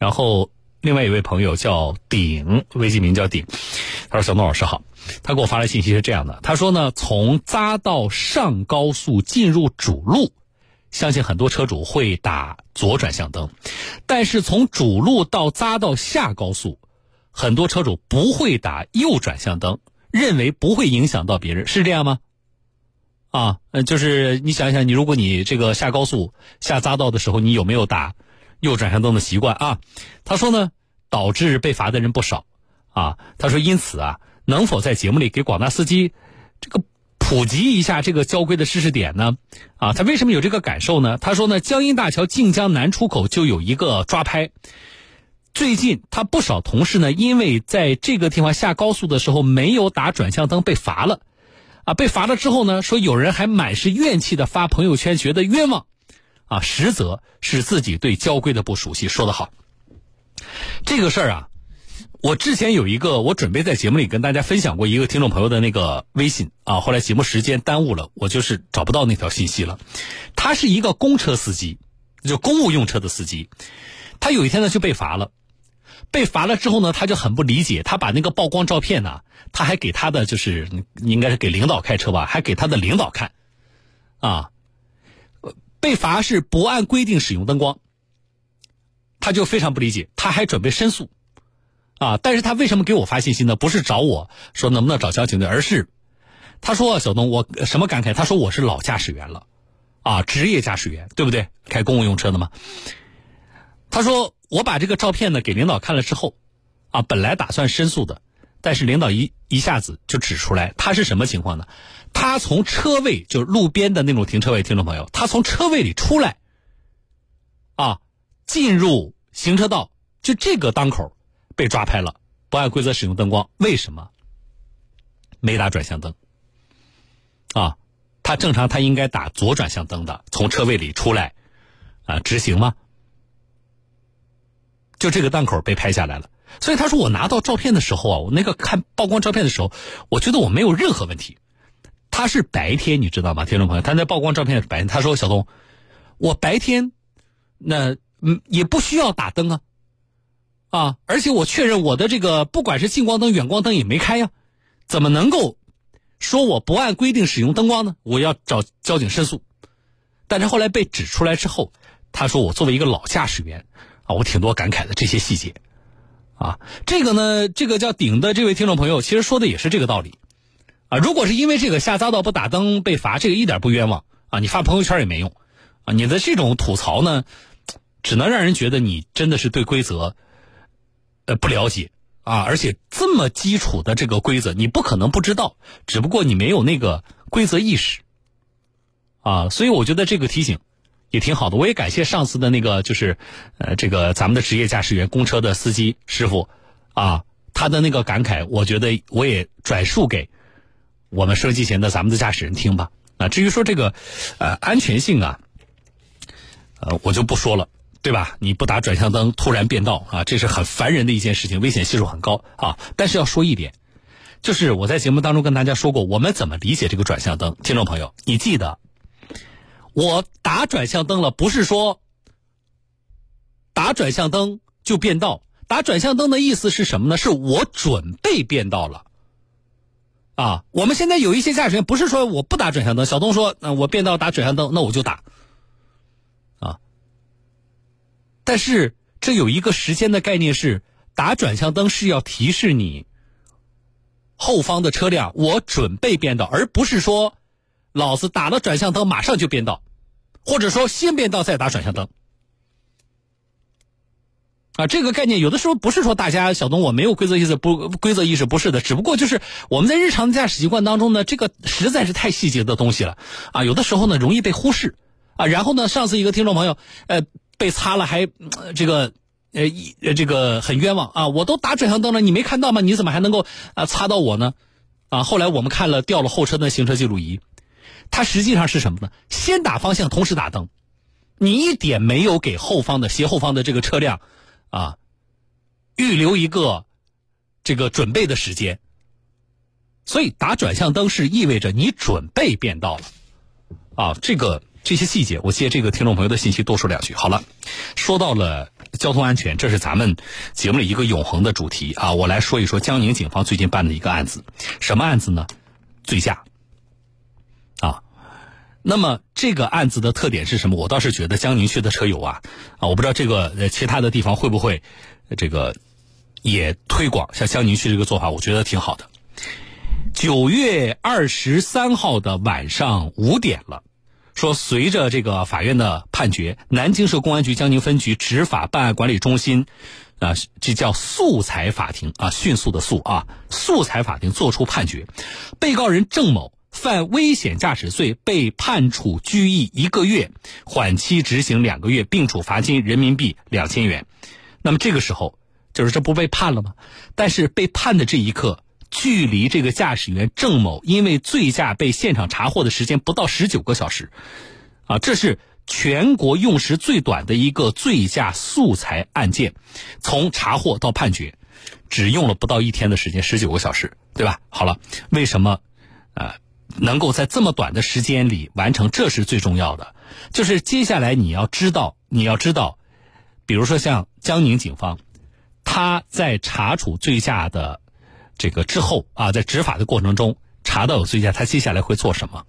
然后另外一位朋友叫顶，微信名叫顶，他说：“小诺老师好。”他给我发来信息是这样的，他说呢，从匝道上高速进入主路，相信很多车主会打左转向灯，但是从主路到匝道下高速，很多车主不会打右转向灯，认为不会影响到别人，是这样吗？啊，嗯，就是你想一想，你如果你这个下高速下匝道的时候，你有没有打右转向灯的习惯啊？他说呢，导致被罚的人不少啊。他说，因此啊。能否在节目里给广大司机这个普及一下这个交规的知识点呢？啊，他为什么有这个感受呢？他说呢，江阴大桥晋江南出口就有一个抓拍。最近他不少同事呢，因为在这个地方下高速的时候没有打转向灯被罚了，啊，被罚了之后呢，说有人还满是怨气的发朋友圈，觉得冤枉，啊，实则是自己对交规的不熟悉。说得好，这个事儿啊。我之前有一个，我准备在节目里跟大家分享过一个听众朋友的那个微信啊，后来节目时间耽误了，我就是找不到那条信息了。他是一个公车司机，就公务用车的司机，他有一天呢就被罚了，被罚了之后呢，他就很不理解，他把那个曝光照片呢，他还给他的就是应该是给领导开车吧，还给他的领导看，啊，被罚是不按规定使用灯光，他就非常不理解，他还准备申诉。啊！但是他为什么给我发信息呢？不是找我说能不能找交警队，而是他说：“小东，我什么感慨？他说我是老驾驶员了，啊，职业驾驶员，对不对？开公务用车的嘛。他说我把这个照片呢给领导看了之后，啊，本来打算申诉的，但是领导一一下子就指出来，他是什么情况呢？他从车位，就是路边的那种停车位，听众朋友，他从车位里出来，啊，进入行车道，就这个当口。”被抓拍了，不按规则使用灯光，为什么没打转向灯？啊，他正常他应该打左转向灯的，从车位里出来，啊，直行吗？就这个档口被拍下来了，所以他说我拿到照片的时候啊，我那个看曝光照片的时候，我觉得我没有任何问题。他是白天，你知道吗，听众朋友？他在曝光照片是白天，他说小东，我白天那嗯也不需要打灯啊。啊！而且我确认我的这个不管是近光灯、远光灯也没开呀，怎么能够说我不按规定使用灯光呢？我要找交警申诉。但是后来被指出来之后，他说我作为一个老驾驶员啊，我挺多感慨的这些细节啊。这个呢，这个叫顶的这位听众朋友，其实说的也是这个道理啊。如果是因为这个下匝道不打灯被罚，这个一点不冤枉啊，你发朋友圈也没用啊。你的这种吐槽呢，只能让人觉得你真的是对规则。呃，不了解啊，而且这么基础的这个规则，你不可能不知道，只不过你没有那个规则意识啊，所以我觉得这个提醒也挺好的。我也感谢上次的那个，就是呃，这个咱们的职业驾驶员、公车的司机师傅啊，他的那个感慨，我觉得我也转述给我们收机前的咱们的驾驶人听吧。啊，至于说这个呃安全性啊，呃，我就不说了。对吧？你不打转向灯，突然变道啊，这是很烦人的一件事情，危险系数很高啊。但是要说一点，就是我在节目当中跟大家说过，我们怎么理解这个转向灯？听众朋友，你记得，我打转向灯了，不是说打转向灯就变道。打转向灯的意思是什么呢？是我准备变道了啊。我们现在有一些驾驶员不是说我不打转向灯，小东说，那我变道打转向灯，那我就打。啊但是这有一个时间的概念是，打转向灯是要提示你后方的车辆我准备变道，而不是说老子打了转向灯马上就变道，或者说先变道再打转向灯。啊，这个概念有的时候不是说大家小东我没有规则意识不规则意识不是的，只不过就是我们在日常驾驶习惯当中呢，这个实在是太细节的东西了啊，有的时候呢容易被忽视啊。然后呢，上次一个听众朋友呃。被擦了还这个呃一这个很冤枉啊！我都打转向灯了，你没看到吗？你怎么还能够啊擦到我呢？啊！后来我们看了掉了后车的行车记录仪，它实际上是什么呢？先打方向，同时打灯，你一点没有给后方的斜后方的这个车辆啊预留一个这个准备的时间，所以打转向灯是意味着你准备变道了啊！这个。这些细节，我借这个听众朋友的信息多说两句。好了，说到了交通安全，这是咱们节目里一个永恒的主题啊！我来说一说江宁警方最近办的一个案子，什么案子呢？醉驾！那么这个案子的特点是什么？我倒是觉得江宁区的车友啊啊，我不知道这个呃其他的地方会不会这个也推广像江宁区这个做法，我觉得挺好的。九月二十三号的晚上五点了。说，随着这个法院的判决，南京市公安局江宁分局执法办案管理中心，啊，这叫速裁法庭啊，迅速的速啊，速裁法庭作出判决，被告人郑某犯危险驾驶罪，被判处拘役一个月，缓期执行两个月，并处罚金人民币两千元。那么这个时候，就是这不被判了吗？但是被判的这一刻。距离这个驾驶员郑某因为醉驾被现场查获的时间不到十九个小时，啊，这是全国用时最短的一个醉驾素材案件，从查获到判决，只用了不到一天的时间，十九个小时，对吧？好了，为什么，呃，能够在这么短的时间里完成？这是最重要的，就是接下来你要知道，你要知道，比如说像江宁警方，他在查处醉驾的。这个之后啊，在执法的过程中查到有醉驾，他接下来会做什么？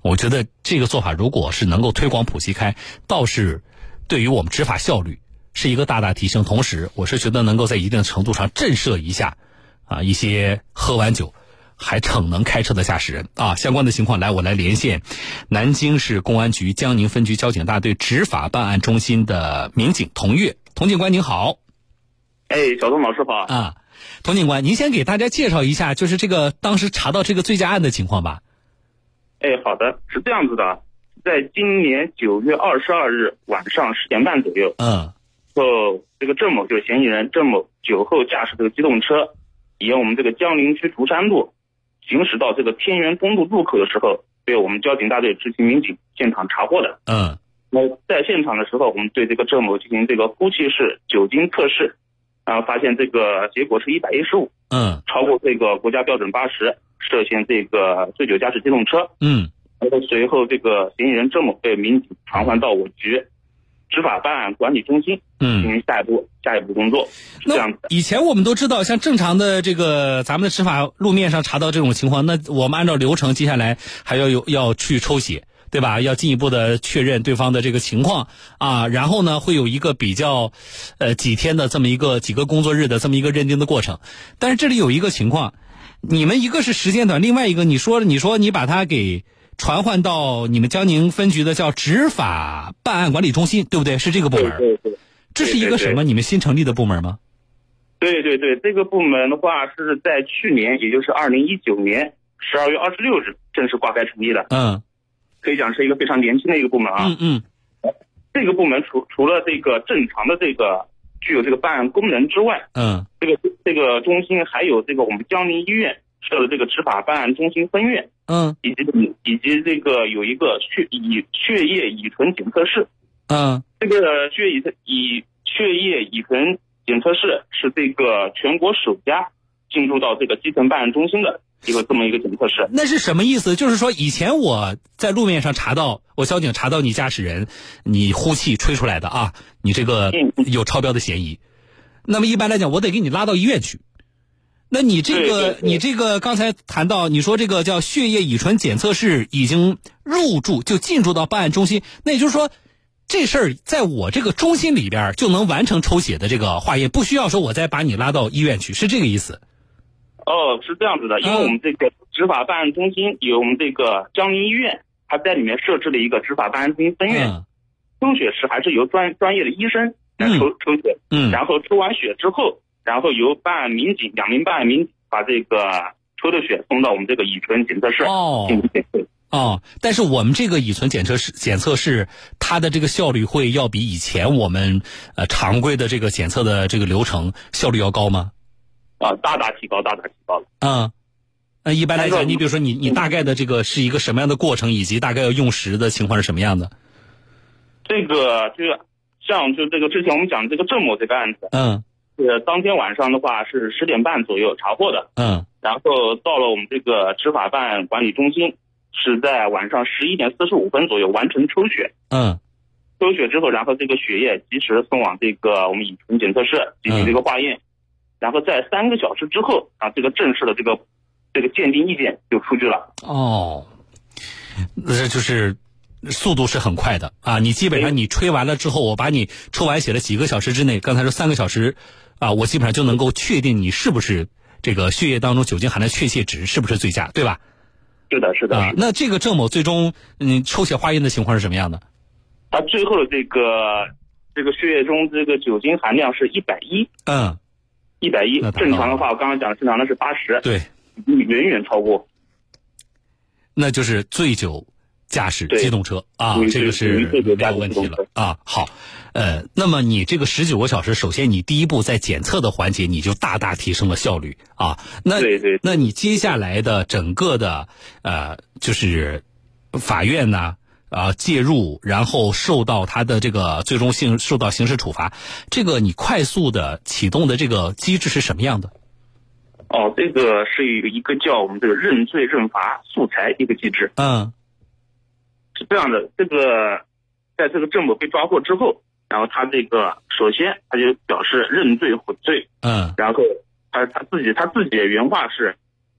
我觉得这个做法如果是能够推广普及开，倒是对于我们执法效率是一个大大提升。同时，我是觉得能够在一定程度上震慑一下啊一些喝完酒还逞能开车的驾驶人啊。相关的情况，来我来连线南京市公安局江宁分局交警大队执法办案中心的民警童月，童警官您好。哎，小东老师好啊。童警官，您先给大家介绍一下，就是这个当时查到这个醉驾案的情况吧。哎，好的，是这样子的，在今年九月二十二日晚上十点半左右，嗯，后这个郑某就是嫌疑人郑某酒后驾驶这个机动车，沿我们这个江宁区竹山路行驶到这个天元公路路口的时候，被我们交警大队执勤民警现场查获的。嗯，那在现场的时候，我们对这个郑某进行这个呼气式酒精测试。然后发现这个结果是一百一十五，嗯，超过这个国家标准八十，涉嫌这个醉酒驾驶机动车，嗯，然后随后这个嫌疑人郑某被民警传唤到我局执法办案管理中心，嗯，进行下一步下一步工作。这样子，以前我们都知道，像正常的这个咱们的执法路面上查到这种情况，那我们按照流程，接下来还要有要去抽血。对吧？要进一步的确认对方的这个情况啊，然后呢，会有一个比较，呃，几天的这么一个几个工作日的这么一个认定的过程。但是这里有一个情况，你们一个是时间短，另外一个你说你说你把他给传唤到你们江宁分局的叫执法办案管理中心，对不对？是这个部门。对对。这是一个什么？你们新成立的部门吗？对对对，这个部门的话是在去年，也就是二零一九年十二月二十六日正式挂牌成立的。嗯。可以讲是一个非常年轻的一个部门啊。嗯嗯，这个部门除除了这个正常的这个具有这个办案功能之外，嗯，这个这个中心还有这个我们江宁医院设的这个执法办案中心分院，嗯，以及以及这个有一个血乙血液乙醇检测室，嗯，这个血乙乙血液乙醇检测室是这个全国首家进入到这个基层办案中心的。一个这么一个检测室，那是什么意思？就是说，以前我在路面上查到，我交警查到你驾驶人，你呼气吹出来的啊，你这个有超标的嫌疑。那么一般来讲，我得给你拉到医院去。那你这个，你这个刚才谈到，你说这个叫血液乙醇检测室已经入驻，就进驻到办案中心。那也就是说，这事儿在我这个中心里边就能完成抽血的这个化验，不需要说我再把你拉到医院去，是这个意思。哦，是这样子的，因为我们这个执法办案中心有我们这个江宁医院，它在里面设置了一个执法办案中心分院，抽血时还是由专专业的医生来抽抽血，嗯，然后抽完血之后，然后由办案民警两名办案民警把这个抽的血送到我们这个乙醇检测室哦，哦，但是我们这个乙醇检测室检测室它的这个效率会要比以前我们呃常规的这个检测的这个流程效率要高吗？啊，大大提高，大大提高了。嗯，那一般来讲，你比如说，你你大概的这个是一个什么样的过程，以及大概要用时的情况是什么样的？这个就是像就这个之前我们讲这个郑某这个案子，嗯，是当天晚上的话是十点半左右查获的，嗯，然后到了我们这个执法办管理中心，是在晚上十一点四十五分左右完成抽血，嗯，抽血之后，然后这个血液及时送往这个我们乙醇检测室进行这个化验，然后在三个小时之后啊，这个正式的这个这个鉴定意见就出具了。哦，这就是速度是很快的啊！你基本上你吹完了之后，我把你抽完血的几个小时之内，刚才说三个小时啊，我基本上就能够确定你是不是这个血液当中酒精含量确切值是不是醉驾，对吧？是的，是的。啊，那这个郑某最终嗯抽血化验的情况是什么样的？他最后这个这个血液中这个酒精含量是一百一，嗯，一百一。正常的话，我刚刚讲正常的是八十，对，远远超过。那就是醉酒驾驶机动车啊，这个是没有问题了啊。好，呃，那么你这个十九个小时，首先你第一步在检测的环节你就大大提升了效率啊。那对对，那你接下来的整个的呃，就是法院呢啊介入，然后受到他的这个最终性受到刑事处罚，这个你快速的启动的这个机制是什么样的？哦，这个是一个一个叫我们这个认罪认罚素材一个机制。嗯，是这样的，这个在这个郑某被抓获之后，然后他这个首先他就表示认罪悔罪。嗯，然后他他自己他自己的原话是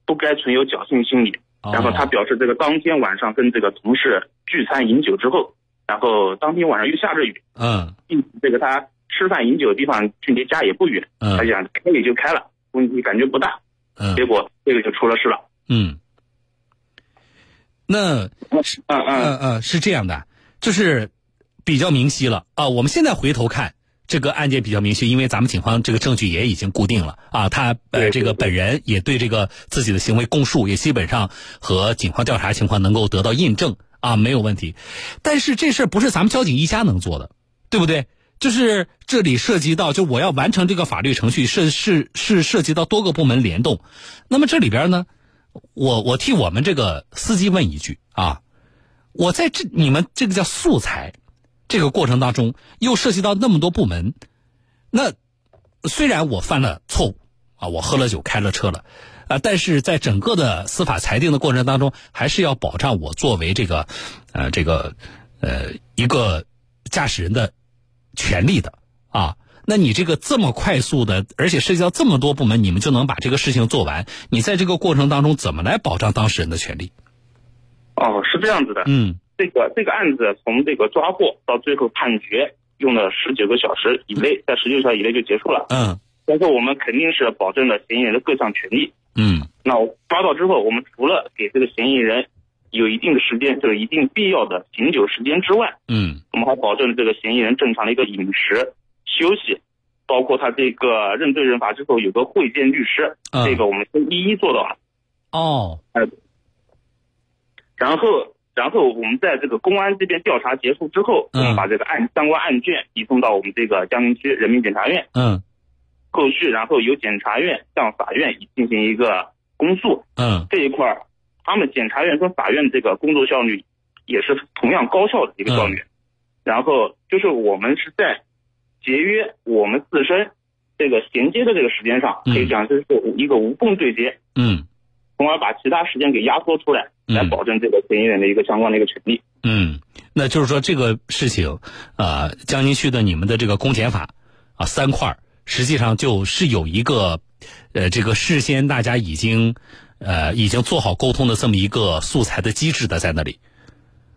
不该存有侥幸心理。然后他表示这个当天晚上跟这个同事聚餐饮酒之后，然后当天晚上又下着雨。嗯，并这个他吃饭饮酒的地方距离家也不远。嗯，他想开也就开了，问题感觉不大。嗯，结果这个就出了事了。嗯，那嗯嗯嗯嗯是这样的，就是比较明晰了啊。我们现在回头看这个案件比较明晰，因为咱们警方这个证据也已经固定了啊。他呃这个本人也对这个自己的行为供述，也基本上和警方调查情况能够得到印证啊，没有问题。但是这事不是咱们交警一家能做的，对不对？就是这里涉及到，就我要完成这个法律程序，是是是涉及到多个部门联动。那么这里边呢，我我替我们这个司机问一句啊，我在这你们这个叫素材这个过程当中，又涉及到那么多部门，那虽然我犯了错误啊，我喝了酒开了车了啊，但是在整个的司法裁定的过程当中，还是要保障我作为这个呃这个呃一个驾驶人的。权利的啊，那你这个这么快速的，而且涉及到这么多部门，你们就能把这个事情做完？你在这个过程当中怎么来保障当事人的权利？哦，是这样子的，嗯，这个这个案子从这个抓获到最后判决，用了十九个小时以内，在十九小时以内就结束了。嗯，但是我们肯定是保证了嫌疑人的各项权利。嗯，那抓到之后，我们除了给这个嫌疑人。有一定的时间，就是一定必要的醒酒时间之外，嗯，我们还保证这个嫌疑人正常的一个饮食、休息，包括他这个认罪认罚之后有个会见律师，这个我们都一一做到了。哦，呃，然后，然后我们在这个公安这边调查结束之后，我们把这个案相关案卷移送到我们这个江宁区人民检察院，嗯，后续然后由检察院向法院进行一个公诉，嗯，这一块儿。他们检察院跟法院这个工作效率也是同样高效的一个效率，然后就是我们是在节约我们自身这个衔接的这个时间上，可以讲就是一个无缝对接，嗯，从而把其他时间给压缩出来，来保证这个嫌疑人的一个相关的一个权利。嗯，那就是说这个事情，呃，江宁区的你们的这个公检法啊三块，实际上就是有一个，呃，这个事先大家已经。呃，已经做好沟通的这么一个素材的机制的在那里，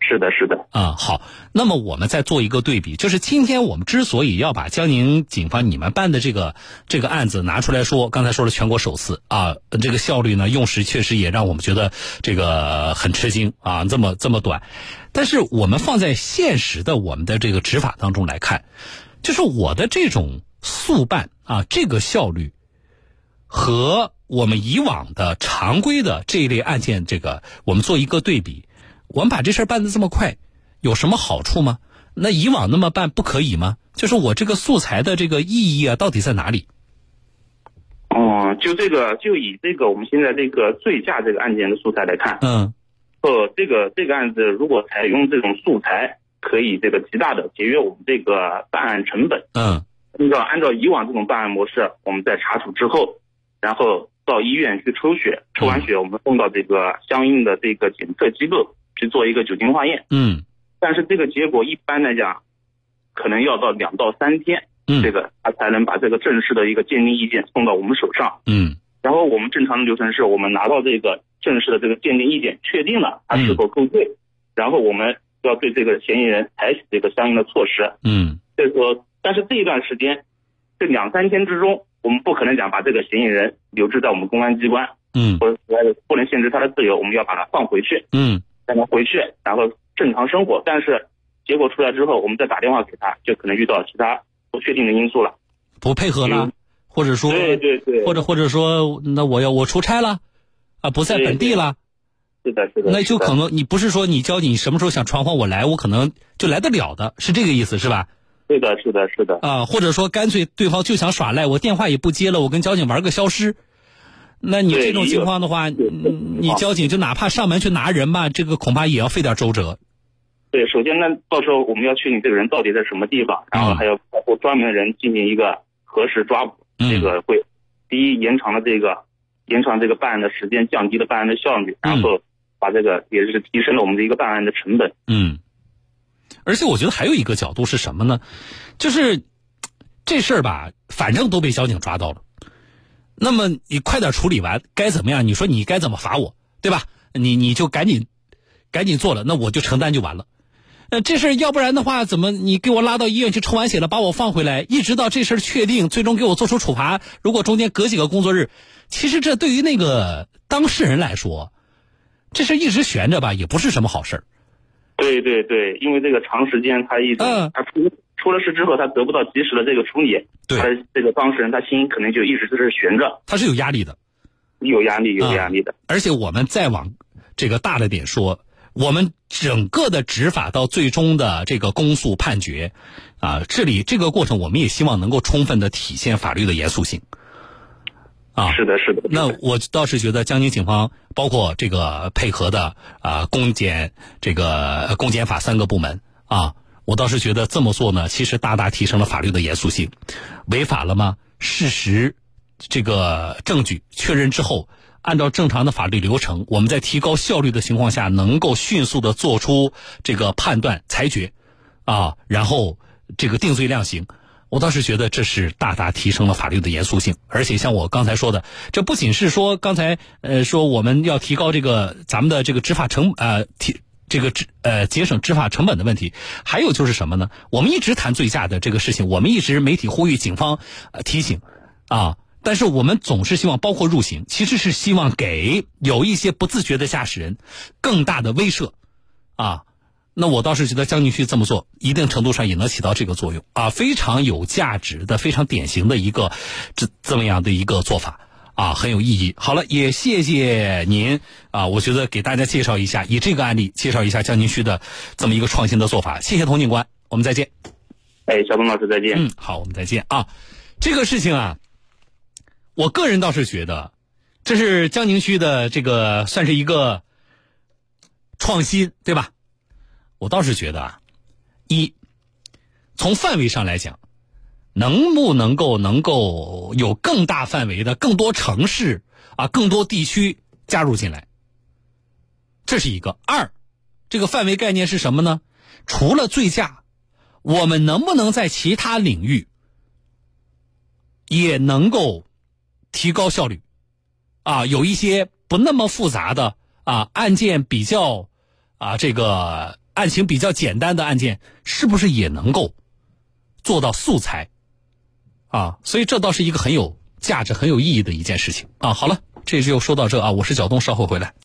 是的，是的，啊，好，那么我们再做一个对比，就是今天我们之所以要把江宁警方你们办的这个这个案子拿出来说，刚才说了全国首次啊，这个效率呢用时确实也让我们觉得这个很吃惊啊，这么这么短，但是我们放在现实的我们的这个执法当中来看，就是我的这种速办啊，这个效率和。我们以往的常规的这一类案件，这个我们做一个对比，我们把这事儿办的这么快，有什么好处吗？那以往那么办不可以吗？就是我这个素材的这个意义啊，到底在哪里？哦，就这个，就以这个我们现在这个醉驾这个案件的素材来看，嗯，呃，这个这个案子如果采用这种素材，可以这个极大的节约我们这个办案成本。嗯，按照按照以往这种办案模式，我们在查处之后，然后。到医院去抽血，抽完血我们送到这个相应的这个检测机构去做一个酒精化验。嗯，但是这个结果一般来讲，可能要到两到三天，嗯，这个他才能把这个正式的一个鉴定意见送到我们手上。嗯然后我们正常的流程是我们拿到这个正式的这个鉴定意见，确定了他是否构罪，然后我们要对这个嫌疑人采取这个相应的措施。嗯所以说，但是这一段时间，这两三天之中，我们不可能讲把这个嫌疑人留置在我们公安机关，嗯或者不能限制他的自由，我们要把他放回去，嗯让他回去，然后正常生活。但是结果出来之后，我们再打电话给他，就可能遇到其他不确定的因素了。不配合了嗯，或者说对对对，或者或者说那我要我出差了，啊不在本地了，是的，是的，那就可能你不是说你交警什么时候想传唤我来，我可能就来得了的，是这个意思是吧？对的，是的，是的，啊，或者说干脆对方就想耍赖，我电话也不接了，我跟交警玩个消失。那你这种情况的话，你交警就哪怕上门去拿人吧，这个恐怕也要费点周折。对，首先呢，到时候我们要确定这个人到底在什么地方，然后还要保护专门的人进行一个核实抓捕，嗯这个会第一延长了这个延长这个办案的时间，降低了办案的效率，然后把这个也是提升了我们的一个办案的成本。嗯，而且我觉得还有一个角度是什么呢？就是这事儿吧，反正都被交警抓到了，那么你快点处理完，该怎么样？你说你该怎么罚我，对吧？你你就赶紧赶紧做了，那我就承担就完了。呃，这事儿要不然的话，怎么你给我拉到医院去抽完血了，把我放回来，一直到这事儿确定，最终给我做出处罚，如果中间隔几个工作日，其实这对于那个当事人来说，这事儿一直悬着吧，也不是什么好事儿。对对对，因为这个长时间他一直、嗯他出出了事之后，他得不到及时的这个处理，对他这个当事人他心可能就一直在这悬着，他是有压力的。有压力，有嗯压力的。而且我们再往这个大的点说，我们整个的执法到最终的这个公诉判决，啊，这里这个过程我们也希望能够充分的体现法律的严肃性。啊，是的，是的。是的那我倒是觉得江宁警方包括这个配合的啊公检这个公检法三个部门啊，我倒是觉得这么做呢，其实大大提升了法律的严肃性。违法了吗？事实这个证据确认之后，按照正常的法律流程，我们在提高效率的情况下，能够迅速的做出这个判断裁决，啊，然后这个定罪量刑。我倒是觉得这是大大提升了法律的严肃性，而且像我刚才说的，这不仅是说刚才呃说我们要提高这个咱们的这个执法成呃提这个执呃节省执法成本的问题，还有就是什么呢？我们一直谈醉驾的这个事情，我们一直媒体呼吁警方呃提醒啊，但是我们总是希望包括入刑，其实是希望给有一些不自觉的驾驶人更大的威慑啊。那我倒是觉得江宁区这么做，一定程度上也能起到这个作用啊，非常有价值的、非常典型的一个这这么样的一个做法啊，很有意义。好了，也谢谢您啊，我觉得给大家介绍一下，以这个案例介绍一下江宁区的这么一个创新的做法。谢谢童警官，我们再见。哎，小东老师再见。嗯，好，我们再见啊。这个事情啊，我个人倒是觉得，这是江宁区的这个算是一个创新，对吧？我倒是觉得啊，一从范围上来讲，能不能够能够有更大范围的、更多城市啊、更多地区加入进来，这是一个。二，这个范围概念是什么呢？除了醉驾，我们能不能在其他领域也能够提高效率？啊，有一些不那么复杂的啊案件比较啊这个案情比较简单的案件，是不是也能够做到素材？啊，所以这倒是一个很有价值、很有意义的一件事情啊。好了，这就说到这啊，我是小东，稍后回来。